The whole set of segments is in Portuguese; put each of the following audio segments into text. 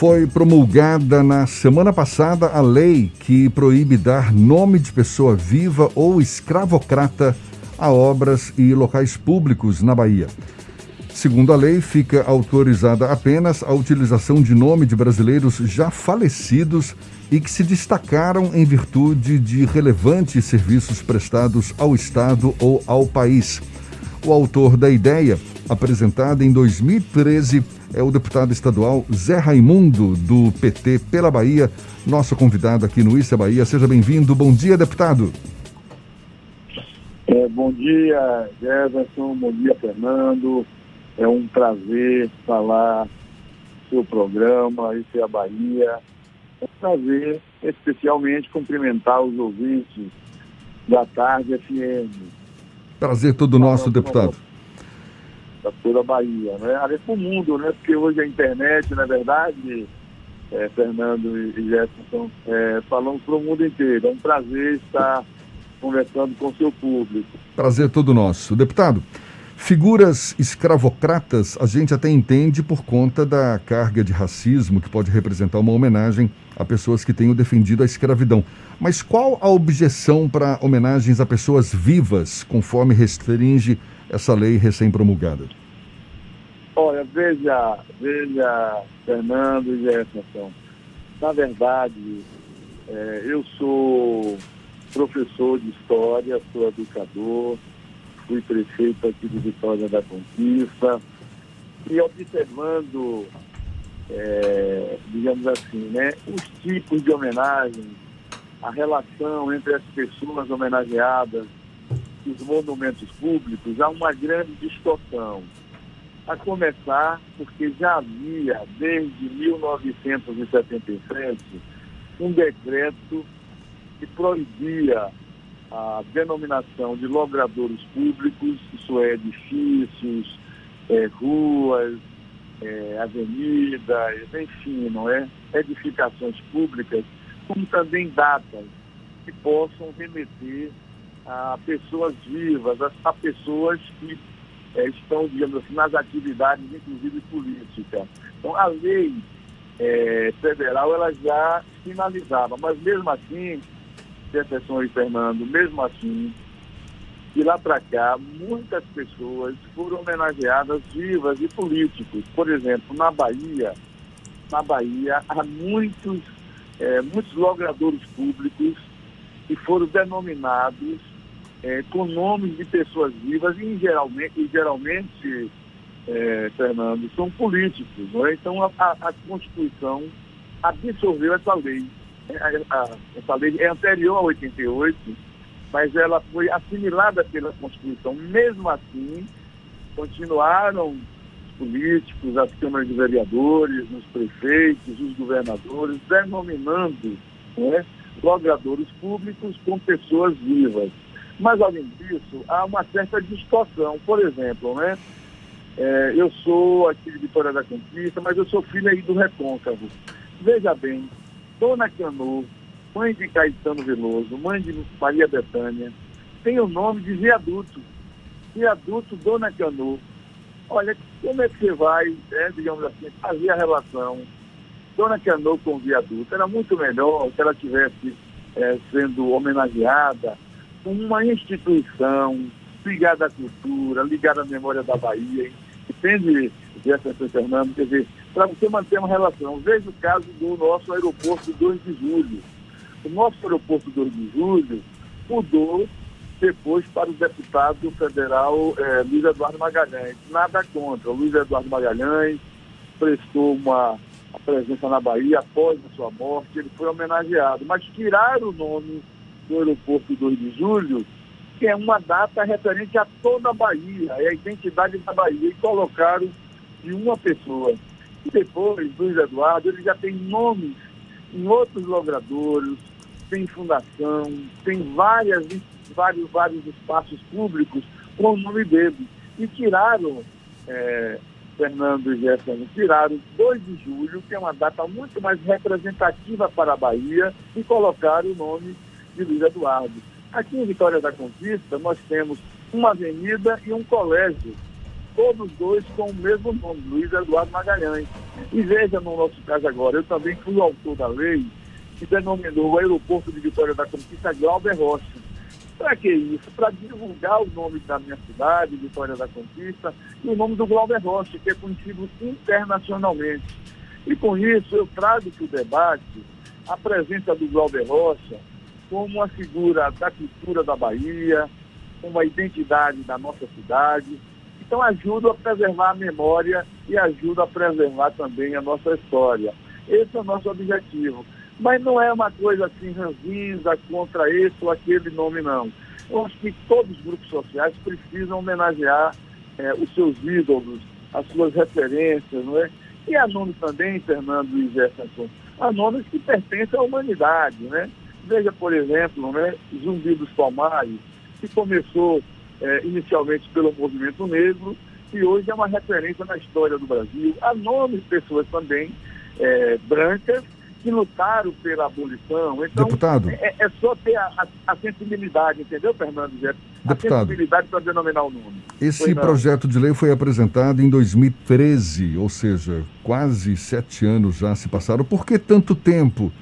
Foi promulgada na semana passada a lei que proíbe dar nome de pessoa viva ou escravocrata a obras e locais públicos na Bahia. Segundo a lei, fica autorizada apenas a utilização de nome de brasileiros já falecidos e que se destacaram em virtude de relevantes serviços prestados ao Estado ou ao país. O autor da ideia, apresentada em 2013, é o deputado estadual Zé Raimundo, do PT pela Bahia, nosso convidado aqui no Issa Bahia. Seja bem-vindo. Bom dia, deputado. É, bom dia, Jefferson. Bom dia, Fernando. É um prazer falar seu programa, Isso é a Bahia. É um prazer, especialmente, cumprimentar os ouvintes da Tarde FM. Prazer todo nosso, deputado da toda a Bahia, né? Aliás, para o mundo, né? Porque hoje a internet, na verdade, é, Fernando e Jefferson, é, falamos para o mundo inteiro. É um prazer estar conversando com o seu público. Prazer todo nosso. Deputado, figuras escravocratas a gente até entende por conta da carga de racismo que pode representar uma homenagem a pessoas que tenham defendido a escravidão. Mas qual a objeção para homenagens a pessoas vivas, conforme restringe essa lei recém-promulgada? Olha, veja, veja, Fernando e Jefferson, na verdade, é, eu sou professor de história, sou educador, fui prefeito aqui de Vitória da Conquista, e observando, é, digamos assim, né, os tipos de homenagem, a relação entre as pessoas homenageadas os monumentos públicos, há uma grande distorção. A começar porque já havia, desde 1977, um decreto que proibia a denominação de logradouros públicos, isso é, edifícios, é, ruas, é, avenidas, enfim, não é? Edificações públicas, como também datas que possam remeter a pessoas vivas, a, pessoas que é, estão, digamos assim, nas atividades, inclusive políticas. Então, a lei é, federal, ela já finalizava, mas mesmo assim, Jefferson e Fernando, mesmo assim, de lá para cá, muitas pessoas foram homenageadas vivas e políticos. Por exemplo, na Bahia, na Bahia há muitos, é, muitos logradores públicos que foram denominados é, com nomes de pessoas vivas e geralmente, e geralmente é, Fernando, são políticos. É? Então a, a, a, Constituição absorveu essa lei. É, a, essa lei é anterior a 88, mas ela foi assimilada pela Constituição. Mesmo assim, continuaram os políticos, as câmaras de vereadores, os prefeitos, os governadores, denominando né, logradores públicos com pessoas vivas. Mas, além disso, há uma certa distorção. Por exemplo, né? É, eu sou aqui de Vitória da Conquista, mas eu sou filho aí do Recôncavo. Veja bem, Dona Canu, mãe de Caetano Veloso, mãe de Maria Betânia, tem o nome de viaduto. Viaduto Dona Canu. Olha, como é que você vai, é, digamos assim, fazer a relação Dona Canu com o viaduto? Era muito melhor se ela tivesse é, sendo homenageada uma instituição ligada à cultura, ligada à memória da Bahia, entende, Jefferson Fernando? Quer dizer, para você manter uma relação. Veja o caso do nosso aeroporto 2 de julho. O nosso aeroporto 2 de julho mudou depois para o deputado federal eh, Luiz Eduardo Magalhães. Nada contra. O Luiz Eduardo Magalhães prestou uma presença na Bahia após a sua morte, ele foi homenageado, mas tiraram o nome do aeroporto 2 de julho, que é uma data referente a toda a Bahia, é a identidade da Bahia, e colocaram de uma pessoa. E depois, Luiz Eduardo, ele já tem nomes em outros logradouros, tem fundação, tem várias, vários, vários espaços públicos com o nome dele. E tiraram, é, Fernando e Jefferson, tiraram 2 de julho, que é uma data muito mais representativa para a Bahia, e colocaram o nome de Luiz Eduardo. Aqui em Vitória da Conquista, nós temos uma avenida e um colégio todos dois com o mesmo nome, Luiz Eduardo Magalhães. E veja no nosso caso agora, eu também fui o autor da lei que denominou o aeroporto de Vitória da Conquista Glauber Rocha. Para que isso? Para divulgar o nome da minha cidade, Vitória da Conquista, e o nome do Glauber Rocha, que é conhecido internacionalmente. E com isso eu trago que o debate a presença do Glauber Rocha como uma figura da cultura da Bahia, como a identidade da nossa cidade. Então ajuda a preservar a memória e ajuda a preservar também a nossa história. Esse é o nosso objetivo. Mas não é uma coisa assim ranzinza contra esse ou aquele nome, não. Eu acho que todos os grupos sociais precisam homenagear é, os seus ídolos, as suas referências, não é? E há nomes também, Fernando e Jefferson, há nomes que pertencem à humanidade, né? Veja, por exemplo, né, Zumbi dos Palmares, que começou é, inicialmente pelo movimento negro e hoje é uma referência na história do Brasil. Há nomes de pessoas também é, brancas que lutaram pela abolição. Então, Deputado. É, é só ter a, a, a, sensibilidade, entendeu, Fernando? Deputado, a sensibilidade para denominar o nome. Esse projeto de lei foi apresentado em 2013, ou seja, quase sete anos já se passaram. Por que tanto tempo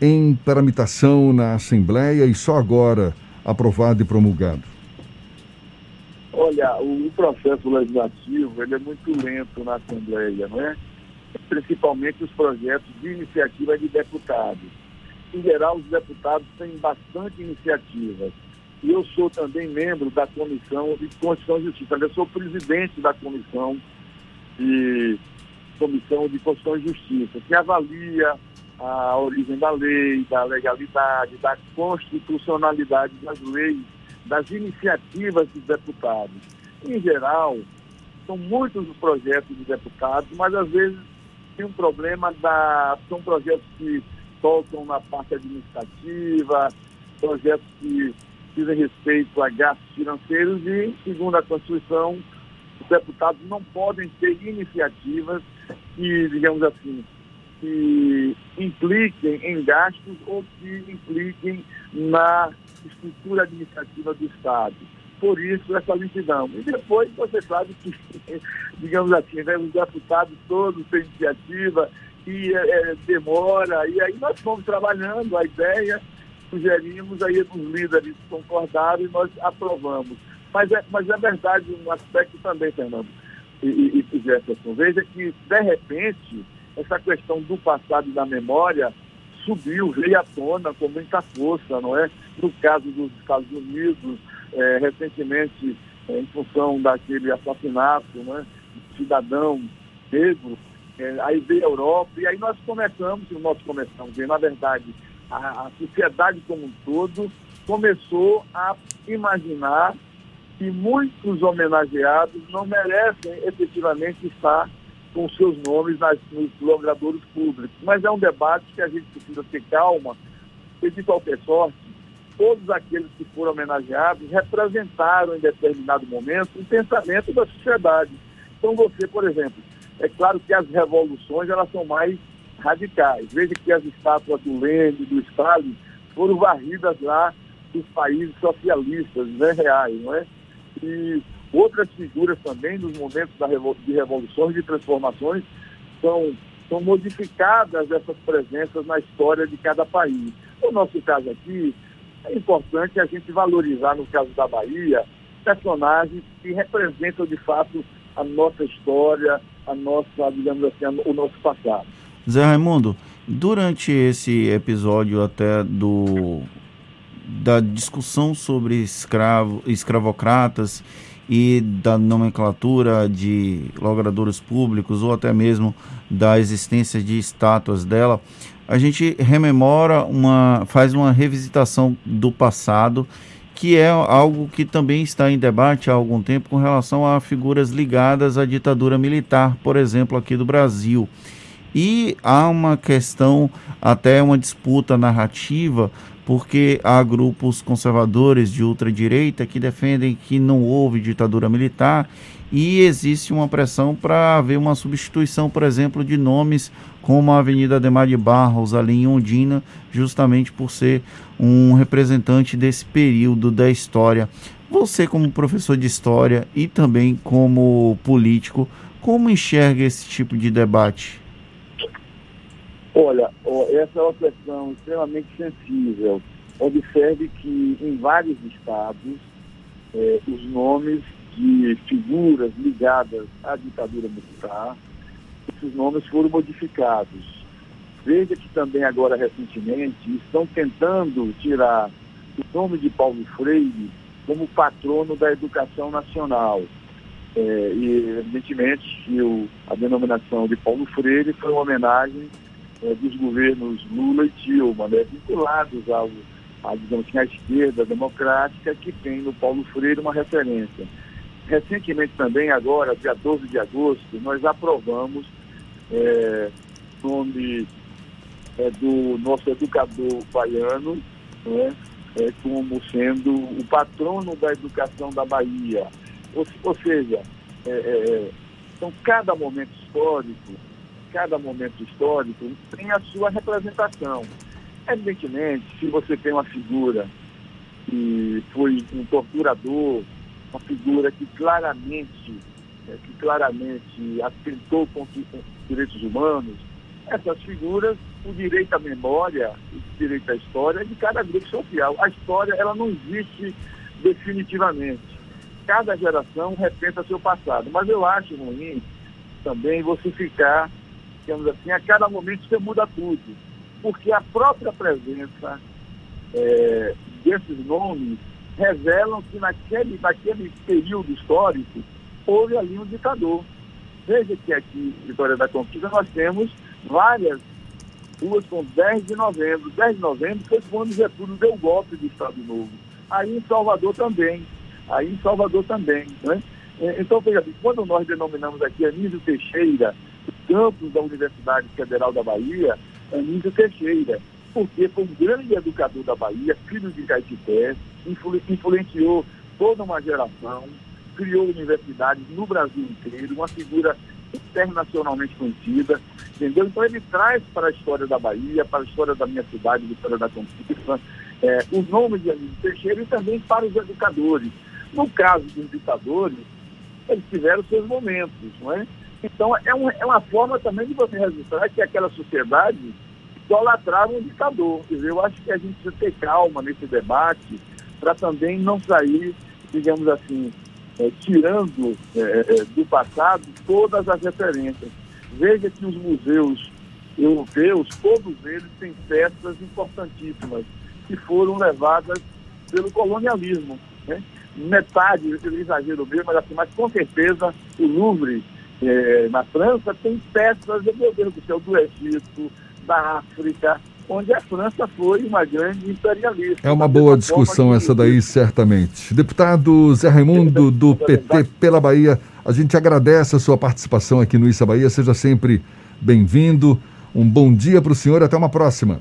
em tramitação na Assembleia e só agora aprovado e promulgado? Olha, o processo legislativo ele é muito lento na Assembleia, não é? principalmente os projetos de iniciativa de deputados. Em geral, os deputados têm bastante iniciativas. E eu sou também membro da Comissão de Constituição e Justiça. Eu sou presidente da Comissão de, Comissão de Constituição e Justiça, que avalia a origem da lei, da legalidade, da constitucionalidade das leis, das iniciativas dos deputados. Em geral, são muitos os projetos de deputados, mas às vezes tem um problema da. São projetos que tocam na parte administrativa, projetos que dizem respeito a gastos financeiros e, segundo a Constituição, os deputados não podem ter iniciativas que, digamos assim, que impliquem em gastos ou que impliquem na estrutura administrativa do Estado por isso essa lentidão. E depois você sabe que, digamos assim, né, os deputados todos têm iniciativa e é, é, demora, e aí nós fomos trabalhando a ideia, sugerimos, aí os líderes concordaram e nós aprovamos. Mas é, mas é verdade um aspecto também, Fernando e, e, e Jefferson. Veja que, de repente, essa questão do passado e da memória subiu, veio à tona com muita força, não é? No caso dos Estados Unidos, é, recentemente, é, em função daquele assassinato, né, cidadão negro, é, aí veio a Europa, e aí nós começamos, nós começamos, e na verdade, a, a sociedade como um todo começou a imaginar que muitos homenageados não merecem efetivamente estar com seus nomes nas, nos logradouros públicos. Mas é um debate que a gente precisa ter calma, e de qualquer sorte, todos aqueles que foram homenageados representaram em determinado momento o pensamento da sociedade. Então você, por exemplo, é claro que as revoluções elas são mais radicais. Veja que as estátuas do Lenin, do Stalin, foram varridas lá dos países socialistas, né, reais, não é? E outras figuras também nos momentos revol de revoluções, de transformações, são, são modificadas essas presenças na história de cada país. No nosso caso aqui, é importante a gente valorizar, no caso da Bahia, personagens que representam de fato a nossa história, a nossa, digamos assim, o nosso passado. Zé Raimundo, durante esse episódio até do da discussão sobre escravo, escravocratas e da nomenclatura de logradouros públicos ou até mesmo da existência de estátuas dela, a gente rememora uma, faz uma revisitação do passado, que é algo que também está em debate há algum tempo com relação a figuras ligadas à ditadura militar, por exemplo, aqui do Brasil. E há uma questão, até uma disputa narrativa, porque há grupos conservadores de ultradireita que defendem que não houve ditadura militar e existe uma pressão para haver uma substituição, por exemplo, de nomes como a Avenida Ademar de Barros, ali em Ondina, justamente por ser um representante desse período da história Você, como professor de história e também como político, como enxerga esse tipo de debate? Olha, essa é uma questão extremamente sensível. Observe que em vários estados eh, os nomes de figuras ligadas à ditadura militar, esses nomes foram modificados. Veja que também agora recentemente estão tentando tirar o nome de Paulo Freire como patrono da educação nacional. É, e, evidentemente, que a denominação de Paulo Freire foi uma homenagem é, dos governos Lula e Dilma, né, vinculados ao, a, digamos assim, à esquerda democrática, que tem no Paulo Freire uma referência. Recentemente também, agora, dia 12 de agosto, nós aprovamos é, nome é, do nosso educador baiano, né, é, como sendo o patrono da educação da Bahia. Ou, ou seja, é, então cada momento histórico, cada momento histórico tem a sua representação. Evidentemente, se você tem uma figura que foi um torturador, uma figura que claramente, é, que claramente atentou contra os direitos humanos, essas figuras, o direito à memória, o direito à história é de cada grupo social. A história, ela não existe definitivamente cada geração repensa seu passado. Mas eu acho ruim também você ficar, assim, a cada momento você muda tudo. Porque a própria presença é, desses nomes revelam que naquele, naquele período histórico houve ali um ditador. Veja que aqui, Vitória da Conquista, nós temos várias ruas com 10 de novembro. 10 de novembro foi quando Getúlio deu o golpe do Estado Novo. Aí em Salvador também aí em Salvador também. Né? É, então, veja quando nós denominamos aqui Anísio Teixeira, campus da Universidade Federal da Bahia, Anísio Teixeira, porque foi um grande educador da Bahia, filho de Caetité, influ influenciou toda uma geração, criou universidades no Brasil inteiro, uma figura internacionalmente conhecida, entendeu? Então ele traz para a história da Bahia, para a história da minha cidade, Vitória da Conquista, é, os nomes de Anísio Teixeira e também para os educadores. No caso dos ditadores, eles tiveram seus momentos, não é? Então, é, um, é uma forma também de você registrar que aquela sociedade idolatrava um ditador. Quer dizer, eu acho que a gente precisa ter calma nesse debate para também não sair, digamos assim, é, tirando é, é, do passado todas as referências. Veja que os museus europeus, todos eles têm peças importantíssimas que foram levadas pelo colonialismo. Né? metade, eu exagero mesmo, mas, assim, mas com certeza o Louvre é, na França tem peças, meu Deus do céu, do Egito, da África, onde a França foi uma grande imperialista. É uma boa discussão essa daí, certamente. Deputado Zé Raimundo, do PT pela Bahia, a gente agradece a sua participação aqui no Issa Bahia, seja sempre bem-vindo. Um bom dia para o senhor até uma próxima.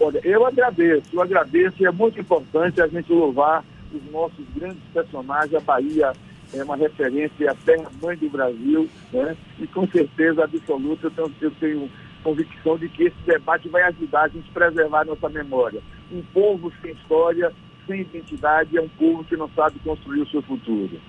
Olha, eu agradeço, eu agradeço e é muito importante a gente louvar os nossos grandes personagens. A Bahia é uma referência, a terra-mãe do Brasil, né? e com certeza absoluta eu tenho, eu tenho convicção de que esse debate vai ajudar a gente a preservar nossa memória. Um povo sem história, sem identidade, é um povo que não sabe construir o seu futuro.